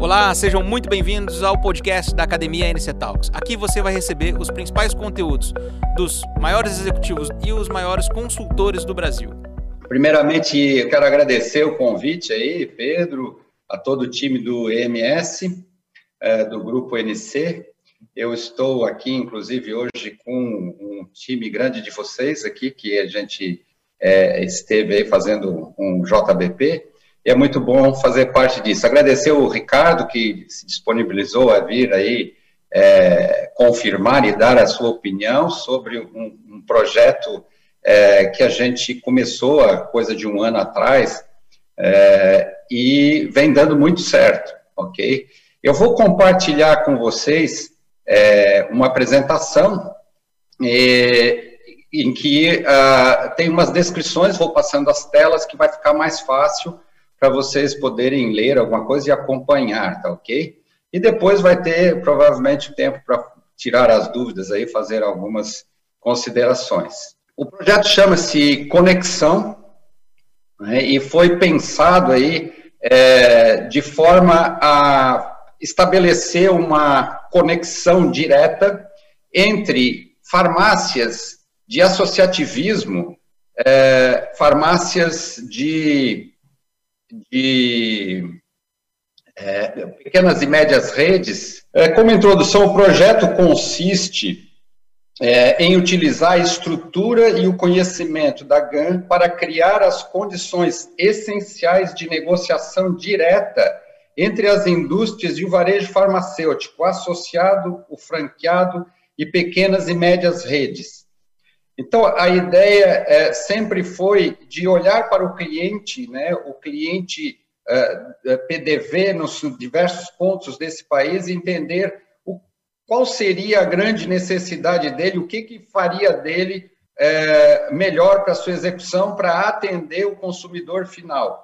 Olá, sejam muito bem-vindos ao podcast da Academia NC Talks. Aqui você vai receber os principais conteúdos dos maiores executivos e os maiores consultores do Brasil. Primeiramente, eu quero agradecer o convite aí, Pedro, a todo o time do EMS, é, do Grupo NC. Eu estou aqui, inclusive, hoje com um time grande de vocês aqui, que a gente é, esteve aí fazendo um JBP, e é muito bom fazer parte disso. Agradecer o Ricardo, que se disponibilizou a vir aí é, confirmar e dar a sua opinião sobre um, um projeto é, que a gente começou há coisa de um ano atrás é, e vem dando muito certo, ok? Eu vou compartilhar com vocês é, uma apresentação é, em que uh, tem umas descrições, vou passando as telas, que vai ficar mais fácil para vocês poderem ler alguma coisa e acompanhar, tá ok? E depois vai ter, provavelmente, tempo para tirar as dúvidas aí, fazer algumas considerações. O projeto chama-se Conexão, né, e foi pensado aí é, de forma a estabelecer uma conexão direta entre farmácias de associativismo, é, farmácias de de é, pequenas e médias redes. É, como introdução, o projeto consiste é, em utilizar a estrutura e o conhecimento da GAN para criar as condições essenciais de negociação direta entre as indústrias e o varejo farmacêutico, associado, o franqueado e pequenas e médias redes então, a ideia é, sempre foi de olhar para o cliente, né, o cliente é, PDV nos diversos pontos desse país e entender o, qual seria a grande necessidade dele, o que, que faria dele é, melhor para sua execução, para atender o consumidor final.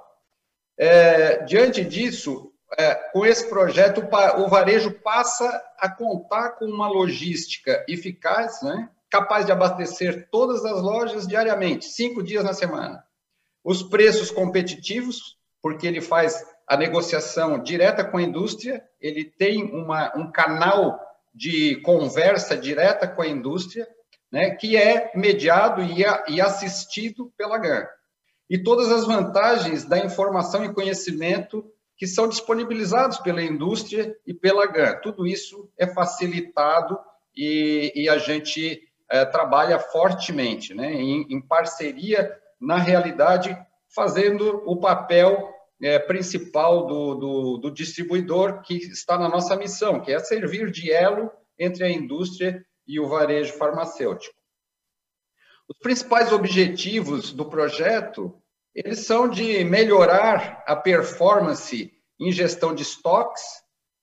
É, diante disso, é, com esse projeto, o varejo passa a contar com uma logística eficaz, né, capaz de abastecer todas as lojas diariamente, cinco dias na semana. Os preços competitivos, porque ele faz a negociação direta com a indústria, ele tem uma, um canal de conversa direta com a indústria, né, que é mediado e, a, e assistido pela GAN. E todas as vantagens da informação e conhecimento que são disponibilizados pela indústria e pela GAN. Tudo isso é facilitado e, e a gente é, trabalha fortemente, né, em, em, parceria, na realidade, fazendo o papel é, principal do, do, do, distribuidor que está na nossa missão, que é servir de elo entre a indústria e o varejo farmacêutico. Os principais objetivos do projeto, eles são de melhorar a performance em gestão de estoques,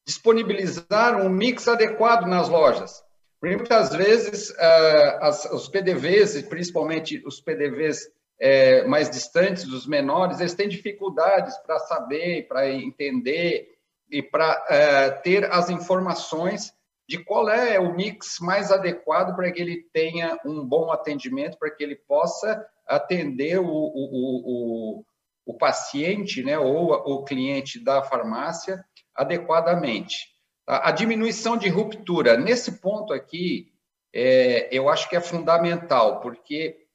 disponibilizar um mix adequado nas lojas, muitas vezes uh, as, os PDVs, principalmente os PDVs é, mais distantes, os menores, eles têm dificuldades para saber, para entender e para é, ter as informações de qual é o mix mais adequado para que ele tenha um bom atendimento, para que ele possa atender o, o, o, o paciente né, ou o cliente da farmácia adequadamente. A diminuição de ruptura, nesse ponto aqui, é, eu acho que é fundamental, porque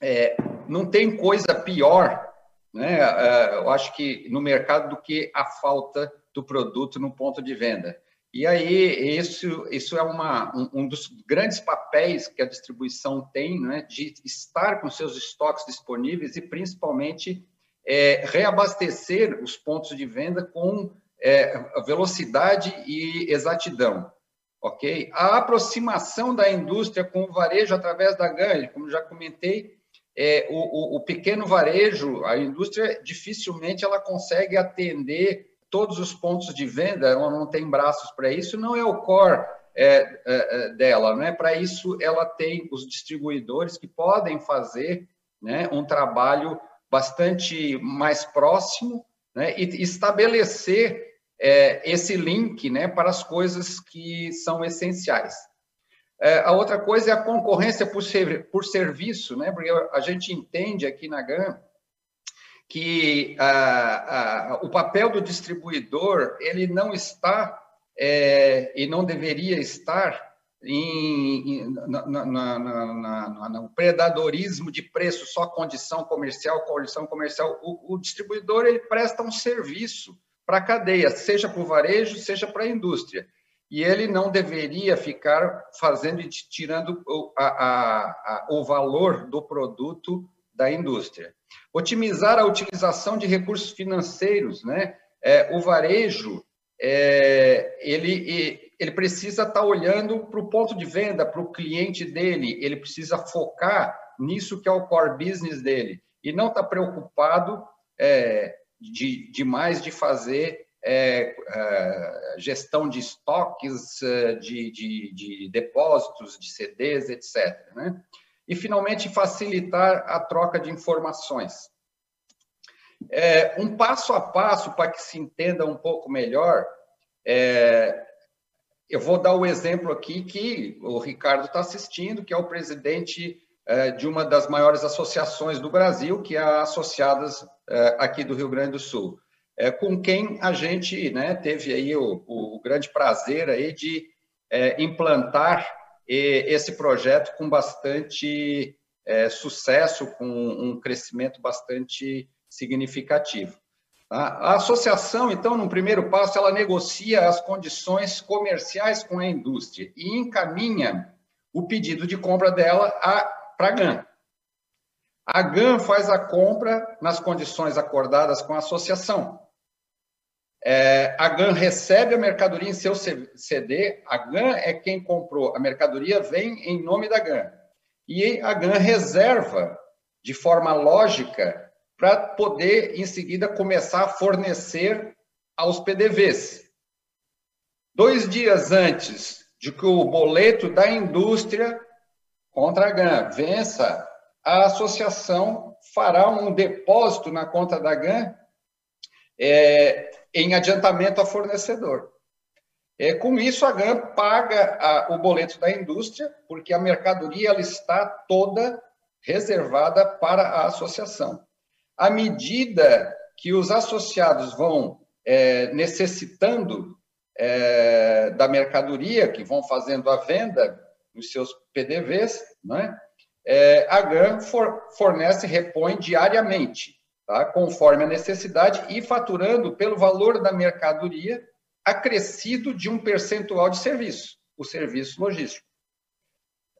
é, não tem coisa pior, né, é, eu acho que no mercado, do que a falta do produto no ponto de venda. E aí, isso, isso é uma, um, um dos grandes papéis que a distribuição tem, né, de estar com seus estoques disponíveis e, principalmente, é, reabastecer os pontos de venda com é, velocidade e exatidão, ok? A aproximação da indústria com o varejo através da GAN, como já comentei, é, o, o, o, pequeno varejo, a indústria dificilmente ela consegue atender todos os pontos de venda, ela não tem braços para isso, não é o core é, é, é dela, né? Para isso ela tem os distribuidores que podem fazer, né, um trabalho bastante mais próximo, né, e estabelecer é, esse link né, para as coisas que são essenciais. É, a outra coisa é a concorrência por, ser, por serviço, né, porque a gente entende aqui na GAN que a, a, o papel do distribuidor ele não está é, e não deveria estar em, em, na, na, na, no predadorismo de preço, só condição comercial, condição comercial. O, o distribuidor ele presta um serviço para a cadeia, seja para o varejo, seja para a indústria. E ele não deveria ficar fazendo e tirando o, a, a, o valor do produto da indústria. Otimizar a utilização de recursos financeiros, né? É, o varejo é, ele, ele precisa estar tá olhando para o ponto de venda, para o cliente dele, ele precisa focar nisso que é o core business dele, e não estar tá preocupado é, de, demais de fazer é, é, gestão de estoques, é, de, de, de, depósitos, de CDs, etc. Né? E, finalmente, facilitar a troca de informações. É, um passo a passo para que se entenda um pouco melhor, é, eu vou dar o exemplo aqui que o Ricardo está assistindo, que é o presidente de uma das maiores associações do Brasil, que é a Associadas é, aqui do Rio Grande do Sul, é, com quem a gente né, teve aí o, o, grande prazer aí de é, implantar esse projeto com bastante é, sucesso, com um crescimento bastante significativo. A associação, então, no primeiro passo, ela negocia as condições comerciais com a indústria e encaminha o pedido de compra dela para a GAN. A GAN faz a compra nas condições acordadas com a associação. É, a GAN recebe a mercadoria em seu CD, a GAN é quem comprou, a mercadoria vem em nome da GAN. E a GAN reserva, de forma lógica, para poder, em seguida, começar a fornecer aos PDVs. Dois dias antes de que o boleto da indústria contra a GAN vença, a associação fará um depósito na conta da GAN é, em adiantamento ao fornecedor. É, com isso, a GAN paga a, o boleto da indústria, porque a mercadoria ela está toda reservada para a associação à medida que os associados vão é, necessitando é, da mercadoria, que vão fazendo a venda nos seus PDVs, né, é, a GAN for, fornece, repõe diariamente, tá, conforme a necessidade, e faturando pelo valor da mercadoria acrescido de um percentual de serviço, o serviço logístico.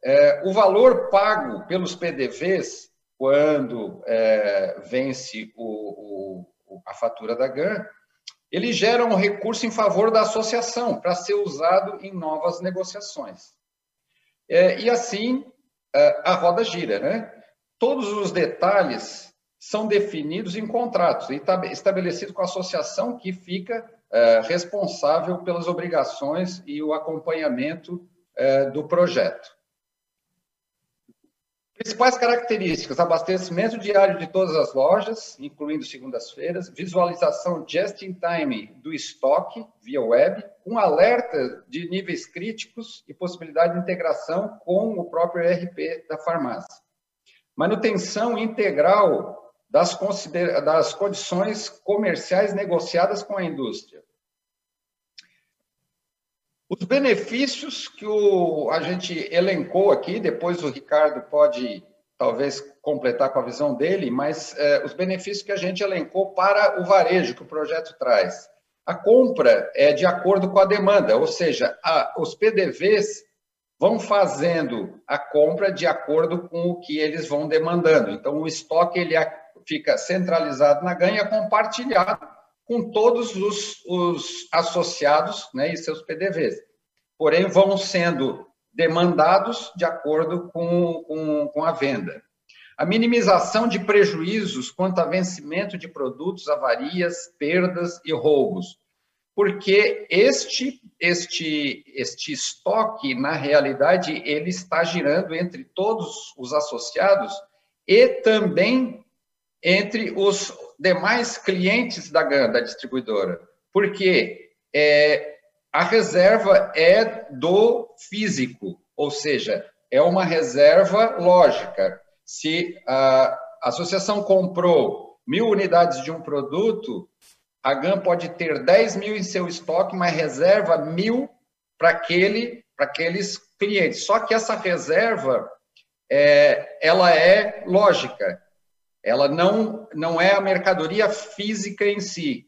É, o valor pago pelos PDVs quando é, vence o, o, a fatura da GAN, ele gera um recurso em favor da associação para ser usado em novas negociações. É, e assim é, a roda gira, né? Todos os detalhes são definidos em contratos e estabelecido com a associação que fica é, responsável pelas obrigações e o acompanhamento é, do projeto. Principais características: abastecimento diário de todas as lojas, incluindo segundas-feiras, visualização just in time do estoque via web, um alerta de níveis críticos e possibilidade de integração com o próprio ERP da farmácia. Manutenção integral das, das condições comerciais negociadas com a indústria. Os benefícios que o, a gente elencou aqui, depois o Ricardo pode talvez completar com a visão dele, mas é, os benefícios que a gente elencou para o varejo que o projeto traz. A compra é de acordo com a demanda, ou seja, a, os PDVs vão fazendo a compra de acordo com o que eles vão demandando. Então, o estoque ele fica centralizado na ganha, compartilhado com todos os, os associados né, e seus PDVs. Porém, vão sendo demandados de acordo com, com, com a venda. A minimização de prejuízos quanto a vencimento de produtos, avarias, perdas e roubos. Porque este, este, este estoque, na realidade, ele está girando entre todos os associados e também entre os demais clientes da, da distribuidora, porque é, a reserva é do físico, ou seja, é uma reserva lógica. Se a associação comprou mil unidades de um produto, a GAN pode ter 10 mil em seu estoque, mas reserva mil para aquele, aqueles clientes. Só que essa reserva, é, ela é lógica. Ela não, não é a mercadoria física em si.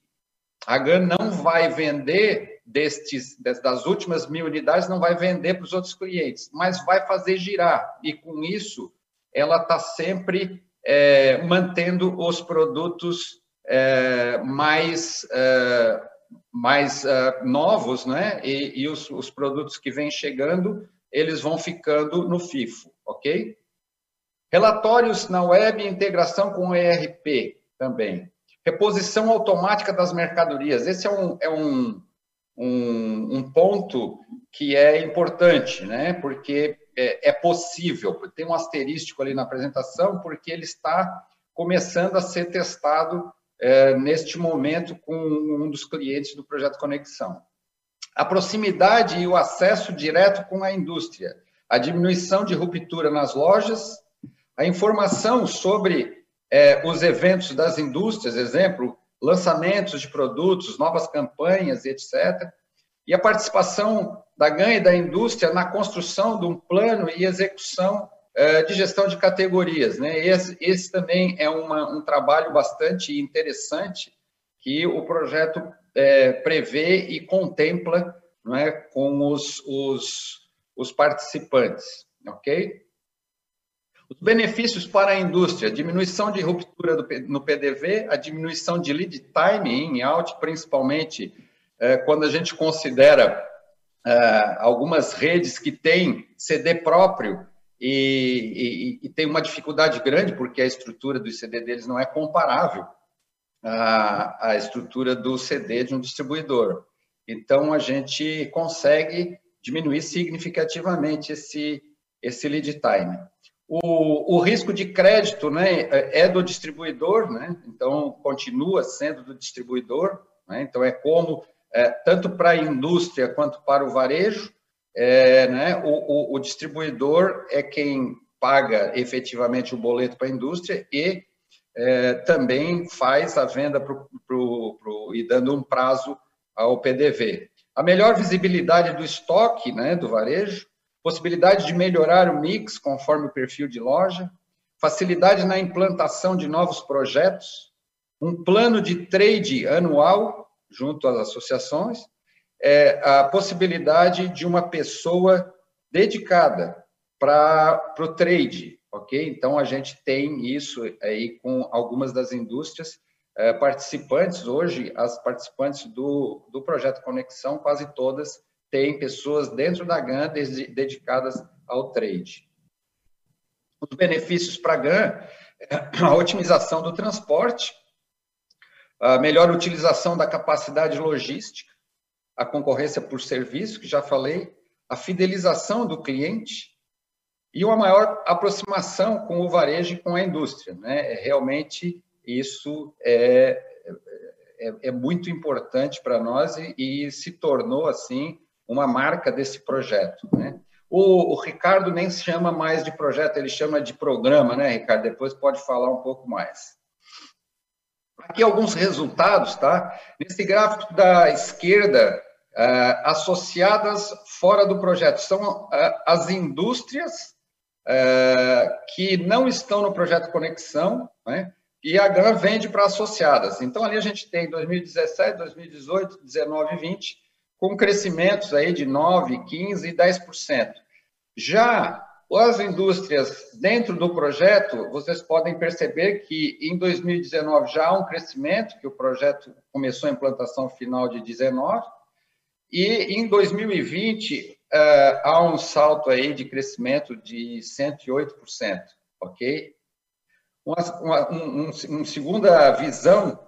A GAN não vai vender destes, das últimas mil unidades, não vai vender para os outros clientes, mas vai fazer girar. E com isso, ela está sempre é, mantendo os produtos é, mais, é, mais é, novos, né? E, e os, os, produtos que vêm chegando, eles vão ficando no FIFO, ok? Relatórios na web integração com o ERP também. Reposição automática das mercadorias. Esse é um, é um, um, um ponto que é importante, né? Porque é, é, possível. Tem um asterístico ali na apresentação, porque ele está começando a ser testado é, neste momento com um dos clientes do projeto Conexão. A proximidade e o acesso direto com a indústria, a diminuição de ruptura nas lojas, a informação sobre é, os eventos das indústrias, exemplo, lançamentos de produtos, novas campanhas, etc. E a participação da ganha da indústria na construção de um plano e execução é, de gestão de categorias. Né? Esse, esse também é uma, um trabalho bastante interessante que o projeto é, prevê e contempla não é, com os, os, os participantes. Ok? Os benefícios para a indústria, diminuição de ruptura do, no PDV, a diminuição de lead time em out, principalmente é, quando a gente considera é, algumas redes que têm CD próprio e, e, e, tem uma dificuldade grande, porque a estrutura do CD deles não é comparável à, à estrutura do CD de um distribuidor. Então, a gente consegue diminuir significativamente esse, esse lead time. O, o, risco de crédito né, é do distribuidor, né, então continua sendo do distribuidor, né, então é como, é, tanto para a indústria quanto para o varejo, é, né, o, o, o, distribuidor é quem paga efetivamente o boleto para a indústria e é, também faz a venda pro, pro, pro, e dando um prazo ao PDV. A melhor visibilidade do estoque né, do varejo, possibilidade de melhorar o mix conforme o perfil de loja, facilidade na implantação de novos projetos, um plano de trade anual junto às associações, é, a possibilidade de uma pessoa dedicada para o trade, ok? Então, a gente tem isso aí com algumas das indústrias é, participantes. Hoje, as participantes do, do projeto Conexão, quase todas tem pessoas dentro da GAN dedicadas ao trade. Os benefícios para a GAN, a otimização do transporte, a melhor utilização da capacidade logística, a concorrência por serviço, que já falei, a fidelização do cliente e uma maior aproximação com o varejo e com a indústria. Né? Realmente, isso é, é, é muito importante para nós e, e se tornou, assim, uma marca desse projeto. Né? O, o, Ricardo nem se chama mais de projeto, ele chama de programa, né, Ricardo? Depois pode falar um pouco mais. Aqui alguns resultados, tá? Nesse gráfico da esquerda, uh, associadas fora do projeto, são uh, as indústrias uh, que não estão no projeto Conexão, né? E a GAN vende para associadas. Então, ali a gente tem 2017, 2018, 19 e 20, com crescimentos aí de 9, 15 e 10%. Já as indústrias dentro do projeto, vocês podem perceber que em 2019 já há um crescimento, que o projeto começou a implantação final de 19, e em 2020 uh, eh, há um salto aí de crescimento de 108%, ok? Uma, uma um, um, segunda visão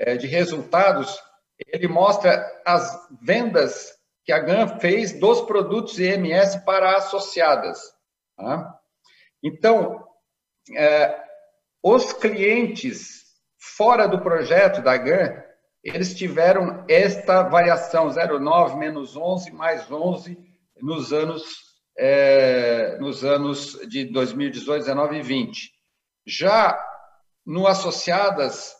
uh, de resultados ele mostra as vendas que a GAN fez dos produtos IMS para associadas. Tá? Então, é, os clientes fora do projeto da GAN, eles tiveram esta variação, 0,9 menos 11, mais 11, nos anos, é, nos anos de 2018, 19 e 20. Já no Associadas,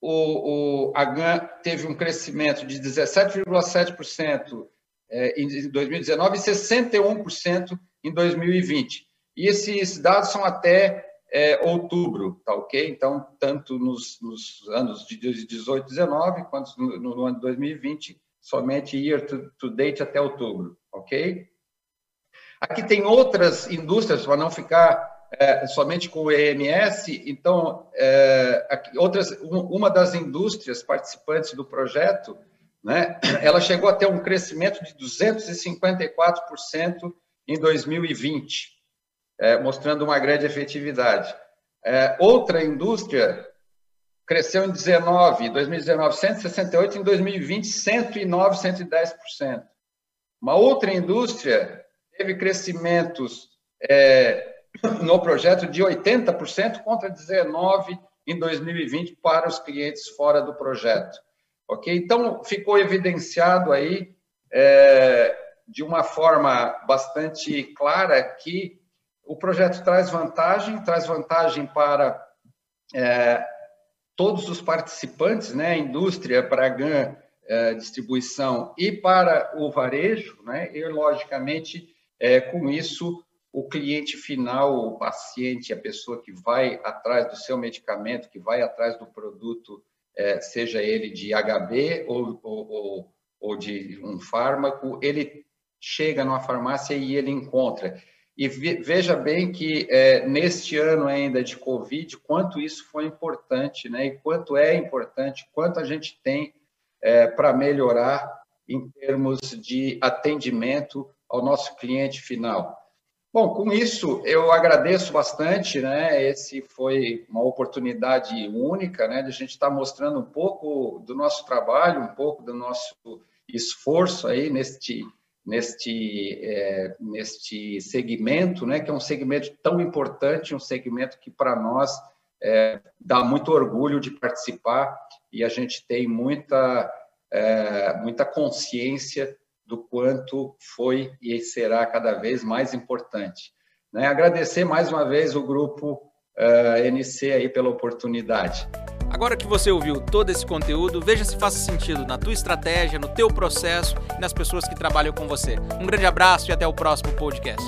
o, o, a GAN teve um crescimento de 17,7% é, em 2019 e 61% em 2020. E esses dados são até é, outubro, tá ok? Então, tanto nos, nos anos de 18 e 19, quanto no, no, ano de 2020, somente year to, to date até outubro, ok? Aqui tem outras indústrias, para não ficar é, somente com o EMS, então, é, aqui, outras, uma das indústrias participantes do projeto, né, ela chegou a ter um crescimento de 254% em 2020, é, mostrando uma grande efetividade. É, outra indústria cresceu em 19, 2019, 168, em 2020, 109, 110%. Uma outra indústria teve crescimentos é, no projeto de 80% contra 19% em 2020 para os clientes fora do projeto. Ok? Então, ficou evidenciado aí, é, de uma forma bastante clara, que o projeto traz vantagem, traz vantagem para é, todos os participantes, né, indústria, para GAN, é, distribuição e para o varejo, né, e logicamente, é, com isso, o cliente final, o paciente, a pessoa que vai atrás do seu medicamento, que vai atrás do produto, é, seja ele de HB ou, ou, ou de um fármaco, ele chega numa farmácia e ele encontra. E veja bem que é, neste ano ainda de Covid, quanto isso foi importante, né? E quanto é importante, quanto a gente tem é, para melhorar em termos de atendimento ao nosso cliente final. Bom, com isso eu agradeço bastante, né? Esse foi uma oportunidade única, né? De a gente estar tá mostrando um pouco do nosso trabalho, um pouco do nosso esforço aí neste neste, é, neste segmento, né, que é um segmento tão importante, um segmento que para nós é, dá muito orgulho de participar e a gente tem muita, é, muita consciência do quanto foi e será cada vez mais importante. Né? Agradecer mais uma vez o grupo uh, é, NC aí pela oportunidade. Agora que você ouviu todo esse conteúdo, veja se faz sentido na tua estratégia, no teu processo e nas pessoas que trabalham com você. Um grande abraço e até o próximo podcast.